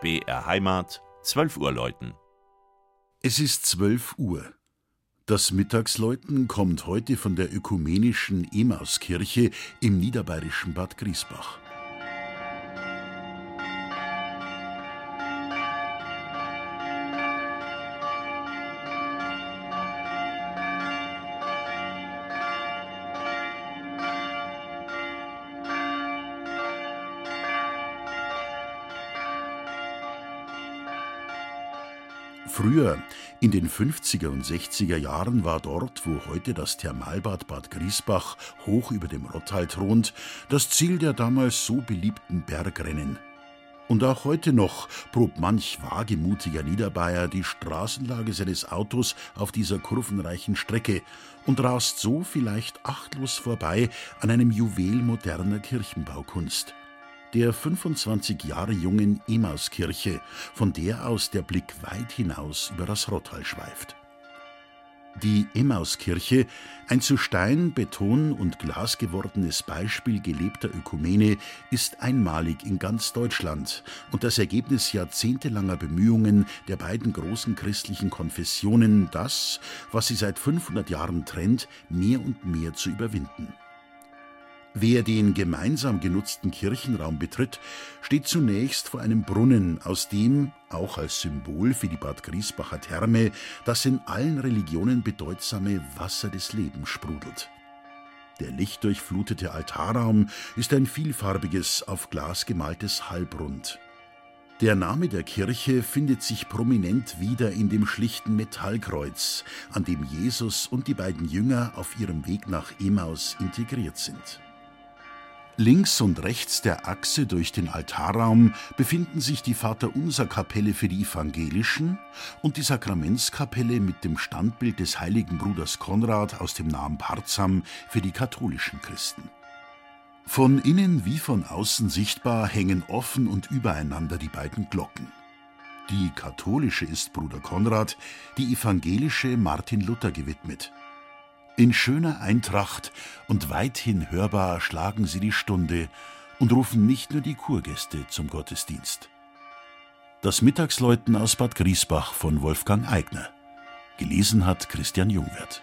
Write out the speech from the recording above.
BR Heimat, 12 Uhr läuten. Es ist 12 Uhr. Das Mittagsläuten kommt heute von der ökumenischen Emauskirche im niederbayerischen Bad Griesbach. Früher, in den 50er und 60er Jahren, war dort, wo heute das Thermalbad Bad Griesbach hoch über dem Rottal thront, das Ziel der damals so beliebten Bergrennen. Und auch heute noch probt manch wagemutiger Niederbayer die Straßenlage seines Autos auf dieser kurvenreichen Strecke und rast so vielleicht achtlos vorbei an einem Juwel moderner Kirchenbaukunst der 25 Jahre jungen Emauskirche, von der aus der Blick weit hinaus über das Rottal schweift. Die Emmauskirche, ein zu Stein, Beton und Glas gewordenes Beispiel gelebter Ökumene, ist einmalig in ganz Deutschland und das Ergebnis jahrzehntelanger Bemühungen der beiden großen christlichen Konfessionen, das, was sie seit 500 Jahren trennt, mehr und mehr zu überwinden. Wer den gemeinsam genutzten Kirchenraum betritt, steht zunächst vor einem Brunnen, aus dem, auch als Symbol für die Bad Griesbacher Therme, das in allen Religionen bedeutsame Wasser des Lebens sprudelt. Der lichtdurchflutete Altarraum ist ein vielfarbiges, auf Glas gemaltes Halbrund. Der Name der Kirche findet sich prominent wieder in dem schlichten Metallkreuz, an dem Jesus und die beiden Jünger auf ihrem Weg nach Emaus integriert sind. Links und rechts der Achse durch den Altarraum befinden sich die Vaterunser-Kapelle für die Evangelischen und die Sakramentskapelle mit dem Standbild des heiligen Bruders Konrad aus dem nahen Parzam für die katholischen Christen. Von innen wie von außen sichtbar hängen offen und übereinander die beiden Glocken. Die katholische ist Bruder Konrad, die evangelische Martin Luther gewidmet. In schöner Eintracht und weithin hörbar schlagen sie die Stunde und rufen nicht nur die Kurgäste zum Gottesdienst. Das Mittagsläuten aus Bad Griesbach von Wolfgang Eigner. Gelesen hat Christian Jungwirth.